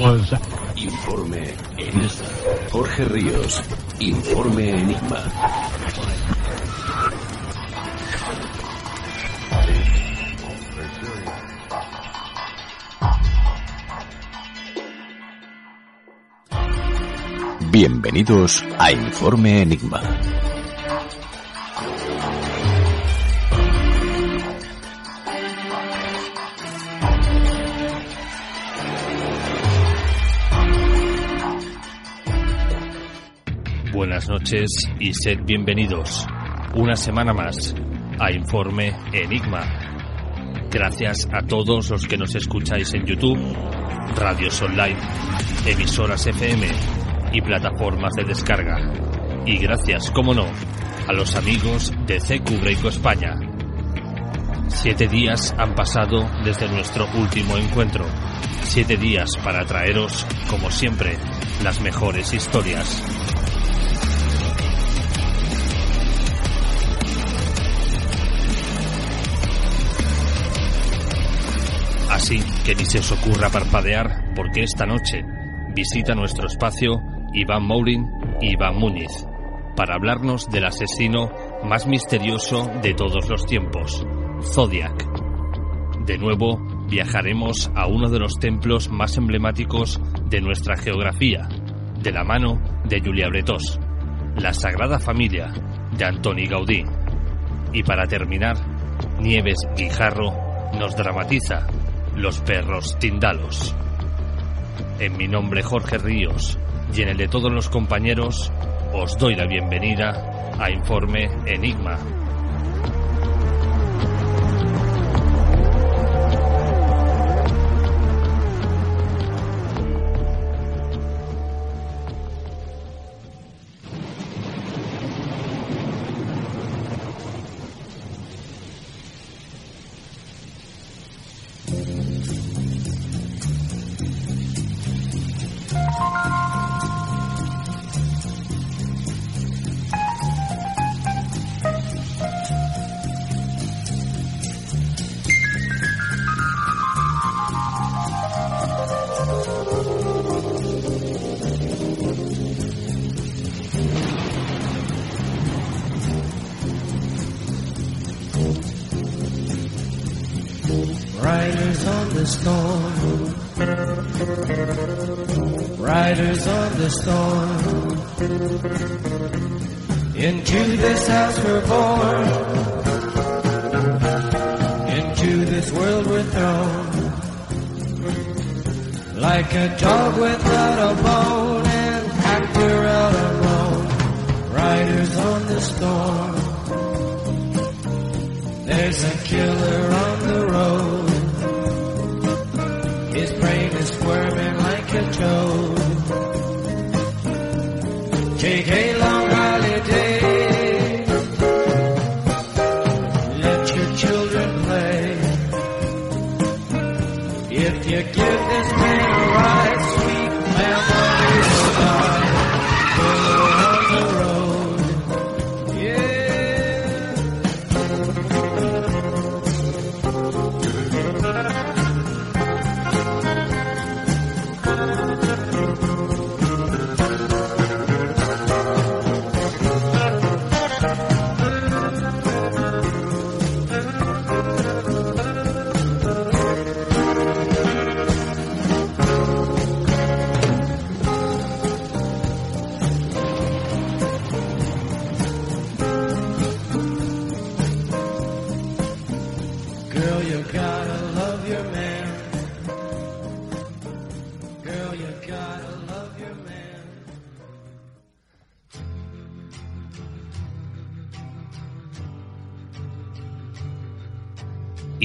was Informe Enigma. Jorge Ríos. Informe Enigma. Bienvenidos a Informe Enigma. Buenas noches y sed bienvenidos una semana más a Informe Enigma. Gracias a todos los que nos escucháis en YouTube, radios online, emisoras FM y plataformas de descarga. Y gracias, como no, a los amigos de CQ Breako España. Siete días han pasado desde nuestro último encuentro. Siete días para traeros, como siempre, las mejores historias. Así que ni se os ocurra parpadear, porque esta noche visita nuestro espacio Iván Moulin y Iván Múñiz para hablarnos del asesino más misterioso de todos los tiempos, Zodiac. De nuevo, viajaremos a uno de los templos más emblemáticos de nuestra geografía, de la mano de Julia Bretós, la Sagrada Familia de Antoni Gaudí. Y para terminar, Nieves Guijarro nos dramatiza Los perros tindalos. En mi nombre Jorge Ríos y en el de todos los compañeros, os doy la bienvenida a Informe Enigma. Riders on the storm. Riders on the storm. Into this house we're born. Into this world we're thrown. Like a dog without a bone and actor out alone. Riders on the storm. There's a killer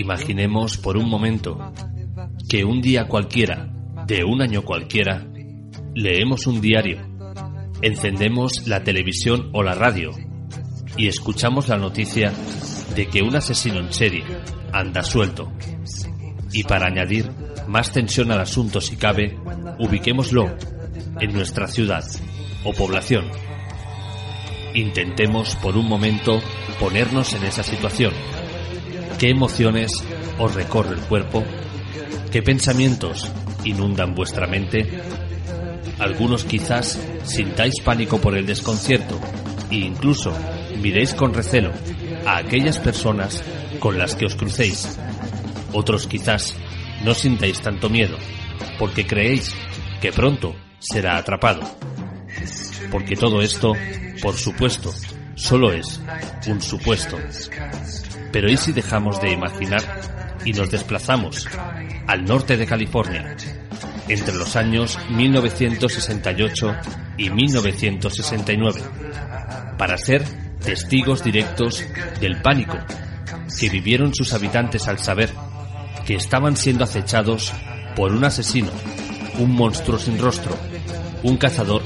Imaginemos por un momento que un día cualquiera, de un año cualquiera, leemos un diario, encendemos la televisión o la radio y escuchamos la noticia de que un asesino en serie anda suelto. Y para añadir más tensión al asunto si cabe, ubiquémoslo en nuestra ciudad o población. Intentemos por un momento ponernos en esa situación. ¿Qué emociones os recorre el cuerpo? ¿Qué pensamientos inundan vuestra mente? Algunos quizás sintáis pánico por el desconcierto e incluso miréis con recelo a aquellas personas con las que os crucéis. Otros quizás no sintáis tanto miedo porque creéis que pronto será atrapado. Porque todo esto, por supuesto, solo es un supuesto. Pero ¿y si dejamos de imaginar y nos desplazamos al norte de California, entre los años 1968 y 1969, para ser testigos directos del pánico que vivieron sus habitantes al saber que estaban siendo acechados por un asesino, un monstruo sin rostro, un cazador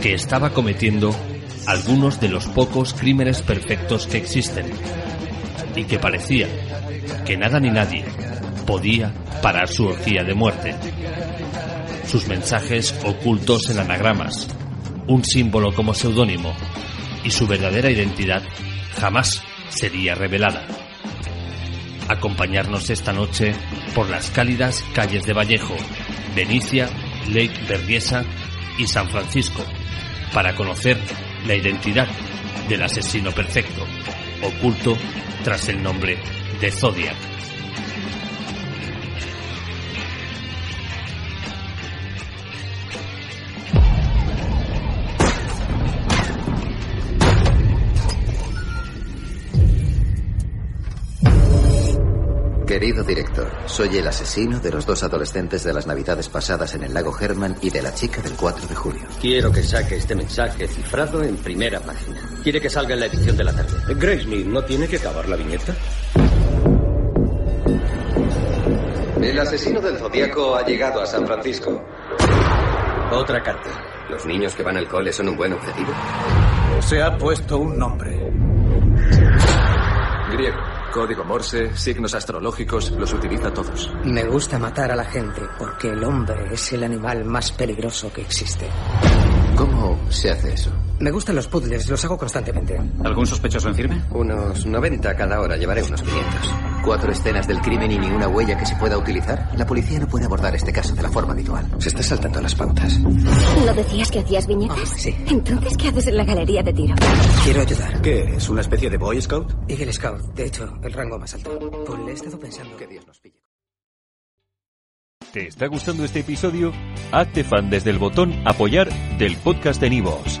que estaba cometiendo algunos de los pocos crímenes perfectos que existen y que parecía que nada ni nadie podía parar su orgía de muerte. Sus mensajes ocultos en anagramas, un símbolo como seudónimo y su verdadera identidad jamás sería revelada. Acompañarnos esta noche por las cálidas calles de Vallejo, Venecia, Lake Berriesa y San Francisco para conocer la identidad del asesino perfecto, oculto tras el nombre de Zodiac. Querido director, soy el asesino de los dos adolescentes de las navidades pasadas en el lago Herman y de la chica del 4 de julio. Quiero que saque este mensaje cifrado en primera página. Quiere que salga en la edición de la tarde. Graysmith, ¿no tiene que acabar la viñeta? El asesino del zodiaco ha llegado a San Francisco. Otra carta. ¿Los niños que van al cole son un buen objetivo? Se ha puesto un nombre. Griego, código Morse, signos astrológicos, los utiliza todos. Me gusta matar a la gente porque el hombre es el animal más peligroso que existe. ¿Cómo se hace eso? Me gustan los puzzles, los hago constantemente. ¿Algún sospechoso en firme? Unos 90 cada hora, llevaré unos 500. ¿Cuatro escenas del crimen y ni una huella que se pueda utilizar? La policía no puede abordar este caso de la forma habitual. Se está saltando las pautas. ¿No decías que hacías viñetas? Ah, sí. Entonces, ¿qué haces en la galería de tiro? Quiero ayudar. ¿Qué es? ¿Una especie de Boy Scout? Eagle Scout, de hecho, el rango más alto. Pues le he estado pensando. Que Dios nos pille. ¿Te está gustando este episodio? Hazte fan desde el botón Apoyar del podcast de Nivos.